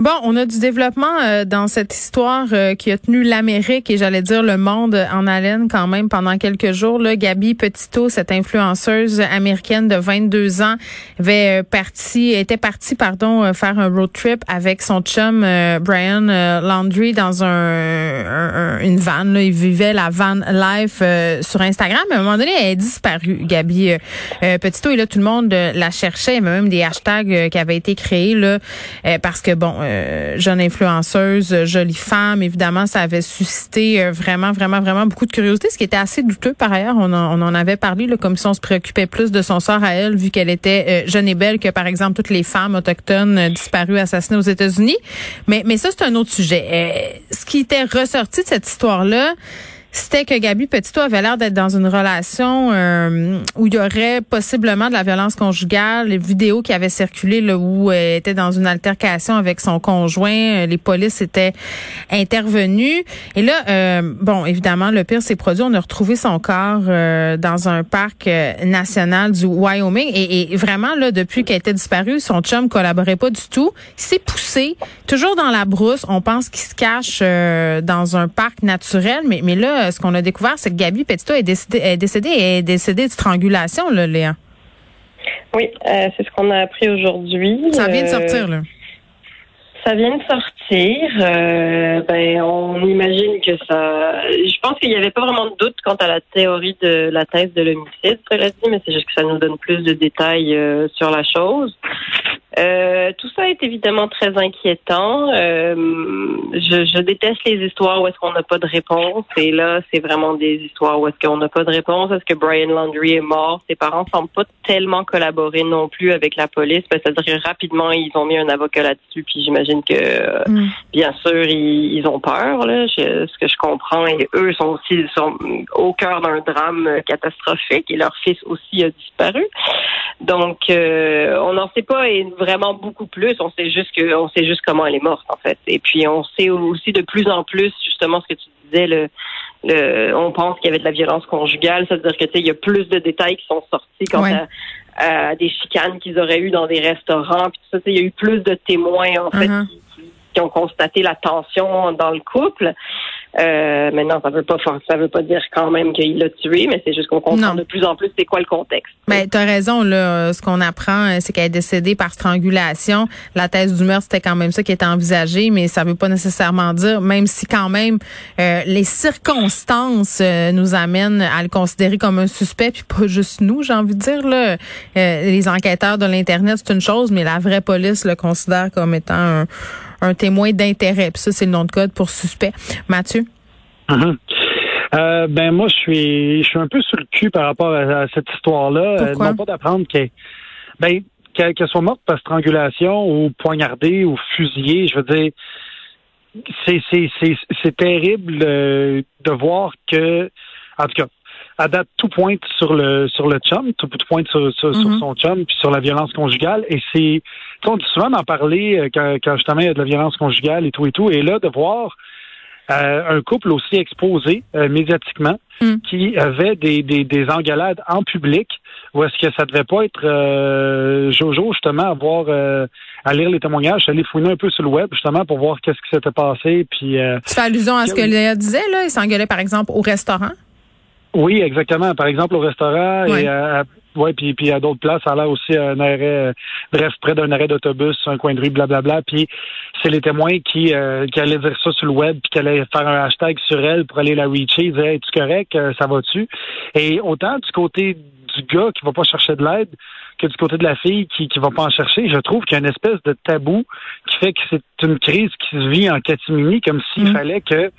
Bon, on a du développement euh, dans cette histoire euh, qui a tenu l'Amérique et j'allais dire le monde en haleine quand même pendant quelques jours. Là, Gabi Petito, cette influenceuse américaine de 22 ans, avait euh, parti, était partie pardon faire un road trip avec son chum Brian Landry dans un, un, une van. Là. Il vivait la van life sur Instagram. À un moment donné, elle est disparue, Gabi Petito. Et là, tout le monde la cherchait. Même des hashtags qui avaient été créés là parce que bon, euh, jeune influenceuse, jolie femme, évidemment, ça avait suscité euh, vraiment, vraiment, vraiment beaucoup de curiosité, ce qui était assez douteux par ailleurs. On en, on en avait parlé, là, comme si on se préoccupait plus de son sort à elle, vu qu'elle était euh, jeune et belle que, par exemple, toutes les femmes autochtones disparues, assassinées aux États-Unis. Mais, mais ça, c'est un autre sujet. ce qui était ressorti de cette histoire-là, c'était que Gabi Petito avait l'air d'être dans une relation euh, où il y aurait possiblement de la violence conjugale, les vidéos qui avaient circulé là, où elle était dans une altercation avec son conjoint, euh, les polices étaient intervenues. Et là, euh, bon, évidemment, le pire s'est produit. On a retrouvé son corps dans un parc national du Wyoming. Et, et vraiment, là, depuis qu'elle était disparue, son chum collaborait pas du tout. Il s'est poussé, toujours dans la brousse. On pense qu'il se cache dans un parc naturel, mais, mais là, ce qu'on a découvert, c'est que Gabi Petito est décédée, est décédée, est décédée de strangulation, là, Léa. Oui, euh, c'est ce qu'on a appris aujourd'hui. Ça vient de sortir, là. Ça vient de sortir. Euh, ben, on imagine que ça. Je pense qu'il n'y avait pas vraiment de doute quant à la théorie de la thèse de l'homicide, cela dit, mais c'est juste que ça nous donne plus de détails euh, sur la chose. Euh, tout ça est évidemment très inquiétant. Euh, je, je, déteste les histoires où est-ce qu'on n'a pas de réponse. Et là, c'est vraiment des histoires où est-ce qu'on n'a pas de réponse. Est-ce que Brian Landry est mort? Ses parents semblent pas tellement collaborer non plus avec la police. Ben, C'est-à-dire rapidement, ils ont mis un avocat là-dessus. Puis j'imagine que, mm. bien sûr, ils, ils, ont peur. Là, ce que je comprends. Et eux sont aussi sont au cœur d'un drame catastrophique. Et leur fils aussi a disparu. Donc, euh, on n'en sait pas et vraiment beaucoup plus. On sait juste que, on sait juste comment elle est morte en fait. Et puis, on sait aussi de plus en plus justement ce que tu disais. Le, le on pense qu'il y avait de la violence conjugale, c'est-à-dire que tu sais, il y a plus de détails qui sont sortis quant à, des chicanes qu'ils auraient eu dans des restaurants. Puis tout ça, il y a eu plus de témoins en fait uh-huh. qui ont constaté la tension dans le couple. Euh, maintenant, ça veut pas ça veut pas dire quand même qu'il l'a tué, mais c'est juste qu'on comprend de plus en plus c'est quoi le contexte. Mais ben, tu as raison là, ce qu'on apprend euh, c'est qu'elle est décédée par strangulation. La thèse du meurtre c'était quand même ça qui était envisagé, mais ça veut pas nécessairement dire même si quand même euh, les circonstances euh, nous amènent à le considérer comme un suspect puis pas juste nous, j'ai envie de dire là. les enquêteurs de l'internet c'est une chose, mais la vraie police le considère comme étant un un témoin d'intérêt. Puis ça, c'est le nom de code pour suspect. Mathieu? Uh-huh. Euh, ben moi, je suis, je suis un peu sur le cul par rapport à, cette histoire-là. Euh, non pas d'apprendre qu'elle, ben, qu'elle soit morte par strangulation ou poignardée ou fusillée. Je veux dire, c'est, c'est, c'est, c'est terrible euh, de voir que, en tout cas, à date, tout pointe sur le sur le chum, tout, pointe sur, sur, mm-hmm. son chum, puis sur la violence conjugale. Et c'est, on dit souvent d'en parler euh, quand, quand justement il y a de la violence conjugale et tout et tout. Et là, de voir euh, un couple aussi exposé euh, médiatiquement mm. qui avait des, des, des engueulades en public ou est-ce que ça devait pas être Jojo justement à voir à lire les témoignages, aller fouiner un peu sur le web justement pour voir qu'est-ce qui s'était passé puis Tu fais allusion à ce que Léa disait là, il s'engueulait par exemple au restaurant oui, exactement. Par exemple, au restaurant et à, ouais, puis, puis à d'autres places, ça a l'air aussi un arrêt, euh, bref, près d'un arrêt d'autobus, un coin de rue, blablabla. Puis c'est les témoins qui, euh, qui allaient dire ça sur le web, puis qui allaient faire un hashtag sur elle pour aller la reacher. Ils disaient, es-tu correct? Euh, ça va-tu? Et autant du côté du gars qui va pas chercher de l'aide que du côté de la fille qui qui va pas en chercher, je trouve qu'il y a une espèce de tabou qui fait que c'est une crise qui se vit en catimini, comme s'il mm. fallait que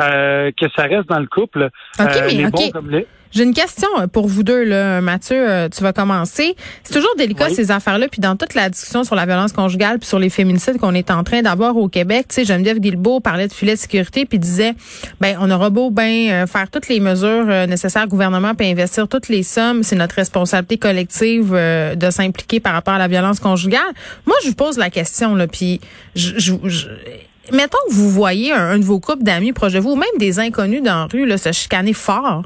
euh, que ça reste dans le couple. OK, euh, mais les OK. bons comme les. J'ai une question euh, pour vous deux, là. Mathieu, euh, tu vas commencer. C'est toujours délicat, Oui. ces affaires-là. Puis dans toute la discussion sur la violence conjugale puis sur les féminicides qu'on est en train d'avoir au Québec, tu sais, Geneviève Guilbeault parlait de filet de sécurité puis disait, ben, on aura beau ben faire toutes les mesures nécessaires au gouvernement puis investir toutes les sommes, c'est notre responsabilité collective euh, de s'impliquer par rapport à la violence conjugale. Moi, je vous pose la question, là, puis je, je, je- Mettons que vous voyez un, un de vos couples d'amis proches de vous, ou même des inconnus dans la rue, là, se chicaner fort.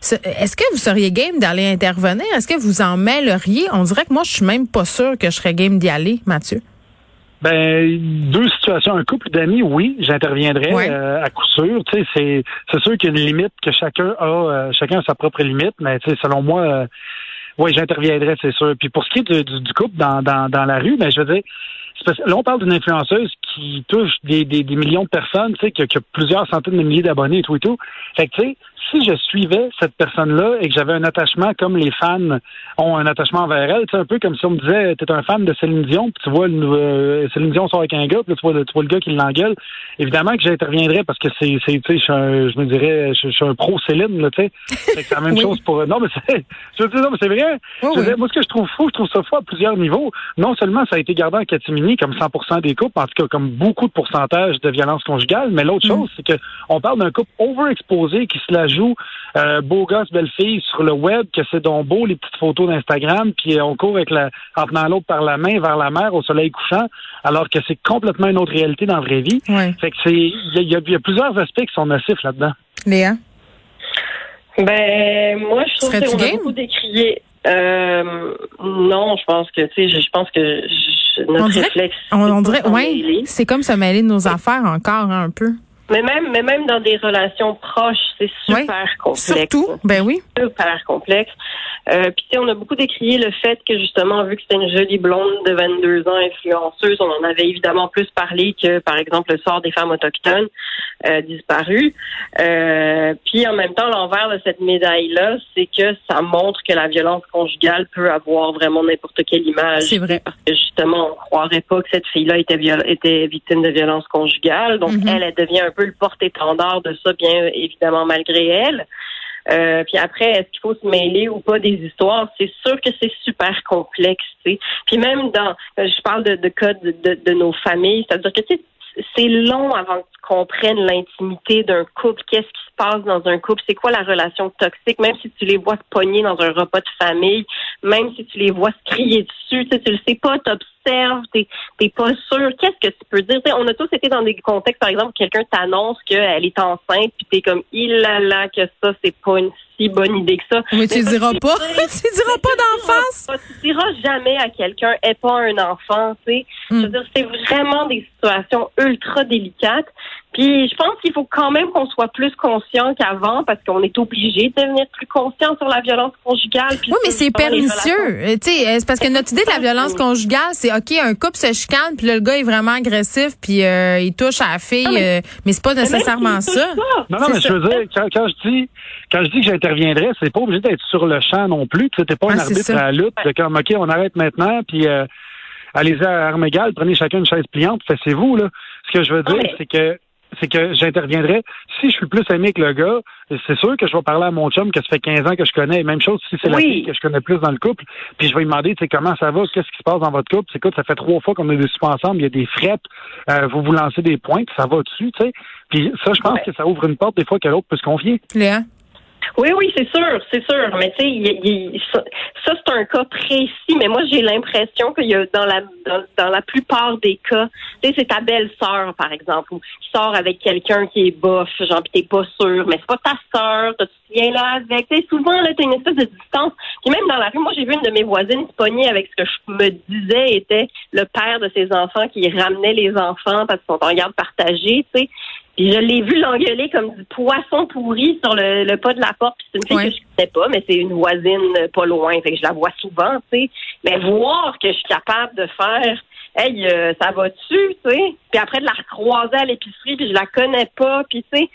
Ce- Est-ce que vous seriez game d'aller intervenir? Est-ce que vous en mêleriez? On dirait que moi, je suis même pas sûre que je serais game d'y aller, Mathieu. Ben, deux situations. Un couple d'amis, oui, j'interviendrai Ouais. euh, à coup sûr. Tu sais, c'est c'est sûr qu'il y a une limite que chacun a, euh, chacun a sa propre limite, mais tu sais, selon moi, euh, oui, j'interviendrai, c'est sûr. Puis pour ce qui est du, du- du couple dans, dans, dans la rue, ben je veux dire, là on parle d'une influenceuse qui touche des, des, des millions de personnes, tu sais, qui, qui a plusieurs centaines de milliers d'abonnés et tout et tout. Fait que tu sais, si je suivais cette personne-là et que j'avais un attachement comme les fans ont un attachement envers elle, sais, un peu comme si on me disait, t'es un fan de Céline Dion, puis tu vois euh, Céline Dion sort avec un gars, puis là, tu vois, le, tu vois le gars qui l'engueule. Évidemment que j'interviendrais parce que c'est, c'est, tu sais, je suis un- je me dirais, je, suis un pro Céline, là, tu sais. C'est la même Oui. chose pour. Non, mais c'est, je veux dire, non, mais c'est vrai. Oui, Je veux oui. dire, moi, ce que je trouve fou, je trouve ça fou à plusieurs niveaux. Non seulement ça a été gardé en catimini comme 100% des couples, en tout cas comme beaucoup de pourcentage de violence conjugale, mais l'autre Mm. chose, c'est que on parle d'un couple overexposé qui se la joue euh, beau gosse, belle fille sur le web, que c'est donc beau les petites photos d'Instagram, puis on court avec la, en tenant l'autre par la main vers la mer au soleil couchant, alors que c'est complètement une autre réalité dans la vraie vie. Ouais. Fait que c'est, il y a, y y plusieurs aspects qui sont nocifs là-dedans. Léa? Ben, moi, je trouve Serais-tu qu'on a game? beaucoup décrié. Euh, non, je pense que, tu sais, je je pense que je- notre On dirait- réflexe. On, c'est on dirait, ouais, c'est comme se mêler de nos affaires encore hein, un peu. Mais même, mais même dans des relations proches, c'est super complexe. Surtout, ben oui. super complexe. Euh, Puis tu sais, on a beaucoup décrié le fait que justement, vu que c'était une jolie blonde de 22 ans influenceuse, on en avait évidemment plus parlé que, par exemple, le sort des femmes autochtones euh, disparues. Euh, puis en même temps, l'envers de cette médaille-là, c'est que ça montre que la violence conjugale peut avoir vraiment n'importe quelle image. C'est vrai. Parce que justement, on croirait pas que cette fille-là était, était victime de violence conjugale. Donc Mhm. elle, elle devient un le porte-étendard de ça, bien évidemment malgré elle. Euh, puis après, est-ce qu'il faut se mêler ou pas des histoires? C'est sûr que c'est super complexe. tu sais. Puis même dans, je parle de, cas de, de, de nos familles, c'est-à-dire que c'est long avant que tu comprennes l'intimité d'un couple, qu'est-ce qui se passe dans un couple, c'est quoi la relation toxique, même si tu les vois se pogner dans un repas de famille, même si tu les vois se crier dessus, tu sais, tu le sais pas, t'observes, t'es t'es pas sûr, qu'est-ce que tu peux dire? On a tous été dans des contextes, par exemple, où quelqu'un t'annonce qu'elle est enceinte, puis t'es comme, il là là, que ça, c'est pas une si bonne idée que ça. Mais tu Mais diras ça, pas. tu diras pas d'en face. pas- Tu diras jamais à quelqu'un, est pas un enfant, tu sais. Je veux dire, c'est vraiment des situations ultra délicates. Puis je pense qu'il faut quand même qu'on soit plus conscient qu'avant parce qu'on est obligé de devenir plus conscient sur la violence conjugale. puis Oui, mais c'est pernicieux. Euh, Tu sais, euh, c'est parce que notre idée de la violence conjugale, c'est OK, un couple se chicane, puis là, le gars est vraiment agressif, puis euh, il touche à la fille, Ah, mais- euh, mais c'est pas nécessairement ça. Non, non, mais ça. je veux dire, quand, quand je dis quand je dis que j'interviendrais, c'est pas obligé d'être sur le champ non plus. Tu sais, t'es pas Ah, un c'est arbitre à la lutte. C'est comme OK, on arrête maintenant, puis euh, allez-y à armes égales, prenez chacun une chaise pliante, c'est vous là. Ce que je veux Ah, dire, mais- c'est que c'est que j'interviendrais. Si je suis plus ami que le gars, c'est sûr que je vais parler à mon chum que ça fait 15 ans que je connais. Même chose si c'est la fille que je connais plus dans le couple. Puis je vais lui demander, tu sais, comment ça va, qu'est-ce qui se passe dans votre couple? C'est écoute, ça fait trois fois qu'on est dessus ensemble, il y a des frettes, euh, vous vous lancez des pointes, ça va dessus, tu sais? Puis ça, je pense Ouais. que ça ouvre une porte des fois que l'autre peut se confier. Léa? Oui, oui, c'est sûr, c'est sûr. Mais tu sais, ça, ça, c'est un cas précis. Mais moi, j'ai l'impression qu'il y a dans la dans, la plupart des cas, tu sais, c'est ta belle-sœur, par exemple, ou qui sort avec quelqu'un qui est bof, genre pis t'es pas sûr, mais c'est pas ta sœur, tu viens là avec? Tu sais, souvent là, t'as une espèce de distance. Puis même dans la rue, moi, j'ai vu une de mes voisines se pogner avec ce que je me disais était le père de ses enfants qui ramenait les enfants parce qu'ils sont en garde partagée, tu sais. Puis je l'ai vu l'engueuler comme du poisson pourri sur le, le pas de la porte. Puis c'est une fille Ouais. que je connais pas, mais c'est une voisine pas loin. Fait que je la vois souvent, tu sais. Mais voir que je suis capable de faire Hey, euh, ça va-tu, tu sais? Puis après de la recroiser à l'épicerie, puis je la connais pas, puis tu sais,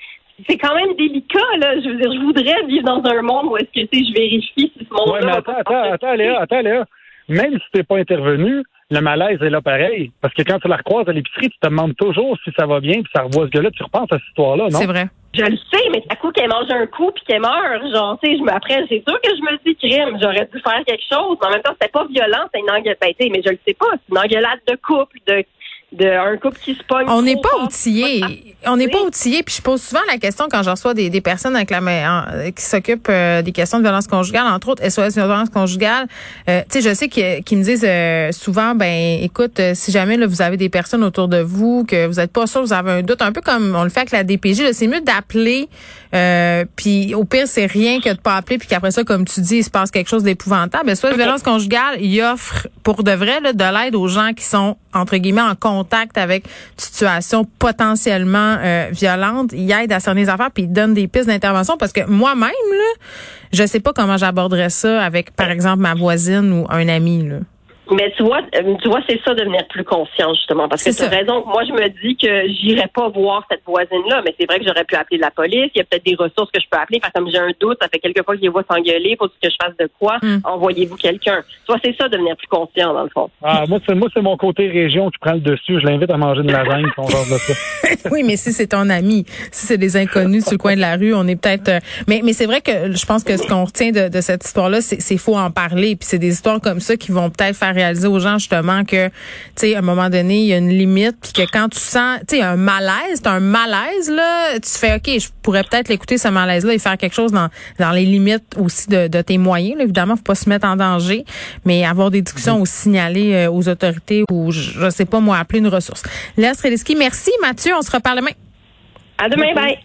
c'est quand même délicat, là. Je veux dire, je voudrais vivre dans un monde où est-ce que, tu sais, je vérifie si ce monde-là... Ouais, mais attends, attends, attends, Léa, attends, Léa. même si t'es pas intervenu, le malaise est là pareil. Parce que quand tu la recroises à l'épicerie, tu te demandes toujours si ça va bien, puis ça revoit ce gars-là, tu repenses à cette histoire-là, non? C'est vrai. Je le sais, mais à coup qu'elle mange un coup puis qu'elle meurt, genre, tu sais, je me, après, c'est sûr que je me dis crime, j'aurais dû faire quelque chose. Mais en même temps, c'était pas violent, c'est une engueulade. Ben, mais je le sais pas, c'est une engueulade de couple, de, de un couple qui se pogne. On n'est pas outillé. On n'est pas outillé. Puis je pose souvent la question quand je reçois des, des personnes avec la main- en- qui s'occupent euh, des questions de violence conjugale, entre autres SOS violence conjugale. Euh, tu sais, je sais qu'ils me disent euh, souvent, ben, écoute, euh, si jamais là, vous avez des personnes autour de vous que vous êtes pas sûr, vous avez un doute, un peu comme on le fait avec la DPJ, c'est mieux d'appeler. Euh, puis au pire, c'est rien que de pas appeler, puis qu'après ça, comme tu dis, il se passe quelque chose d'épouvantable. Ben, SOS violence conjugale, il offre pour de vrai là, de l'aide aux gens qui sont entre guillemets en contact avec une situation potentiellement euh, violente. Il aide à cerner les affaires puis il donne des pistes d'intervention parce que moi-même là, je sais pas comment j'aborderais ça avec par exemple ma voisine ou un ami là. Mais tu vois, euh, tu vois, c'est ça devenir plus conscient justement, parce que C'est tu as raison. Moi, je me dis que j'irai pas voir cette voisine-là, mais c'est vrai que j'aurais pu appeler la police. Il y a peut-être des ressources que je peux appeler. Faire comme j'ai un doute, ça fait quelques fois que je les vois s'engueuler, faut que je fasse de quoi? Hmm. Envoyez-vous quelqu'un? Tu vois, c'est ça devenir plus conscient dans le fond. Ah, moi, c'est, moi, c'est mon côté région qui prend le dessus. Je l'invite à manger une lasagne, puis on genre de ça. oui, mais si c'est ton ami, si c'est des inconnus sur le coin de la rue, on est peut-être. euh, mais mais c'est vrai que je pense que ce qu'on retient de, de cette histoire-là, c'est c'est faut en parler. Puis c'est des histoires comme ça qui vont peut-être faire réaliser aux gens justement que, tu sais, à un moment donné, il y a une limite, puis que quand tu sens, tu sais, un malaise, t'as un malaise là, tu fais, ok, je pourrais peut-être l'écouter ce malaise-là et faire quelque chose dans dans les limites aussi de, de tes moyens. Là. Évidemment, faut pas se mettre en danger, mais avoir des discussions ou signaler euh, aux autorités ou je, je sais pas moi appeler une ressource. Léa Streliski, merci Mathieu, on se reparle demain. À demain, bye.